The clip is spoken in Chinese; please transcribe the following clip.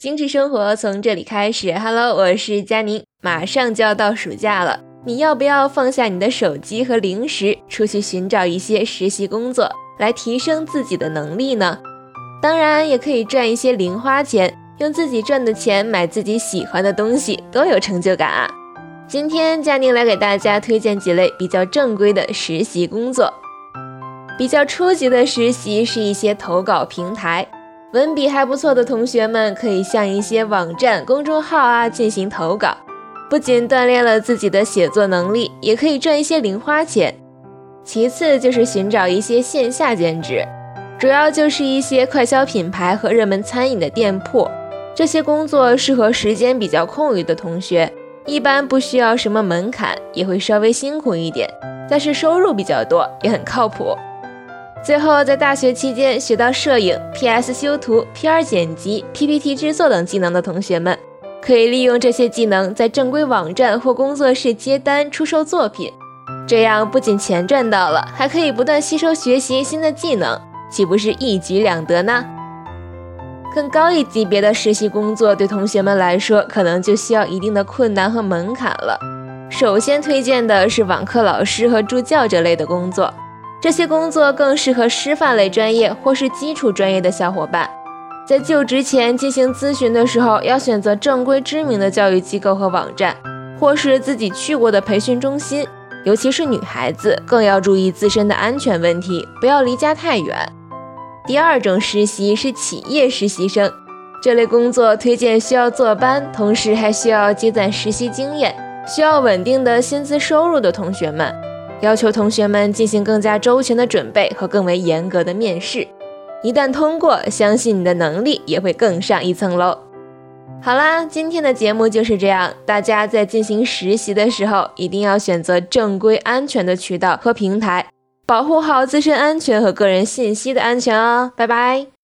精致生活从这里开始。Hello，我是佳宁。马上就要到暑假了，你要不要放下你的手机和零食，出去寻找一些实习工作，来提升自己的能力呢？当然，也可以赚一些零花钱，用自己赚的钱买自己喜欢的东西，多有成就感啊！今天佳宁来给大家推荐几类比较正规的实习工作。比较初级的实习是一些投稿平台。文笔还不错的同学们可以向一些网站、公众号啊进行投稿，不仅锻炼了自己的写作能力，也可以赚一些零花钱。其次就是寻找一些线下兼职，主要就是一些快消品牌和热门餐饮的店铺。这些工作适合时间比较空余的同学，一般不需要什么门槛，也会稍微辛苦一点，但是收入比较多，也很靠谱。最后，在大学期间学到摄影、PS 修图、PR 剪辑、PPT 制作等技能的同学们，可以利用这些技能在正规网站或工作室接单出售作品。这样不仅钱赚到了，还可以不断吸收学习新的技能，岂不是一举两得呢？更高一级别的实习工作，对同学们来说，可能就需要一定的困难和门槛了。首先推荐的是网课老师和助教这类的工作。这些工作更适合师范类专业或是基础专业的小伙伴，在就职前进行咨询的时候，要选择正规知名的教育机构和网站，或是自己去过的培训中心。尤其是女孩子，更要注意自身的安全问题，不要离家太远。第二种实习是企业实习生，这类工作推荐需要坐班，同时还需要积攒实习经验，需要稳定的薪资收入的同学们。要求同学们进行更加周全的准备和更为严格的面试，一旦通过，相信你的能力也会更上一层楼。好啦，今天的节目就是这样，大家在进行实习的时候，一定要选择正规、安全的渠道和平台，保护好自身安全和个人信息的安全哦。拜拜。